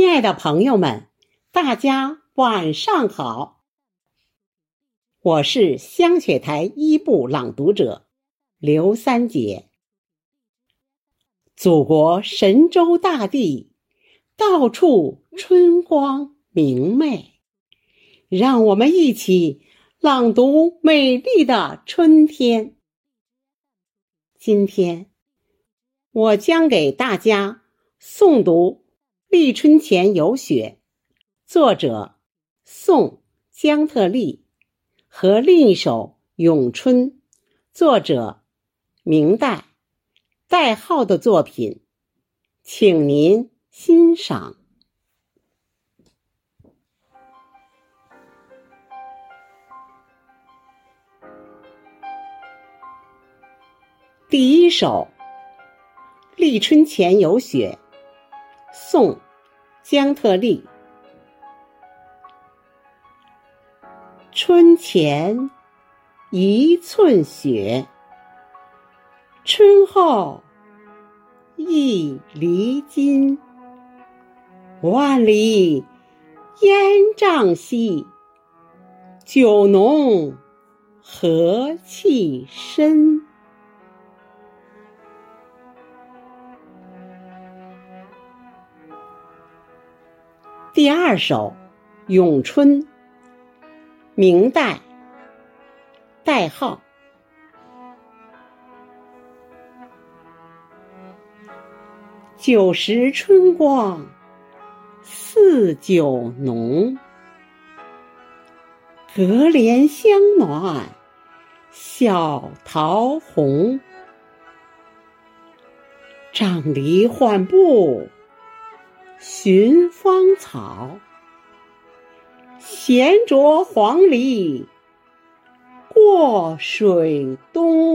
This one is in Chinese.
亲爱的朋友们，大家晚上好！我是香雪台一部朗读者刘三姐。祖国神州大地，到处春光明媚，让我们一起朗读美丽的春天。今天，我将给大家诵读。立春前有雪，作者宋江特立，和另一首咏春，作者明代戴颢的作品，请您欣赏。第一首，立春前有雪。宋，江特立。春前一寸雪，春后一厘金。万里烟瘴兮，酒浓和气深。第二首《咏春》，明代，代号。酒时春光似酒浓，隔帘香暖小桃红。杖藜缓步。寻芳草，闲着黄鹂过水东。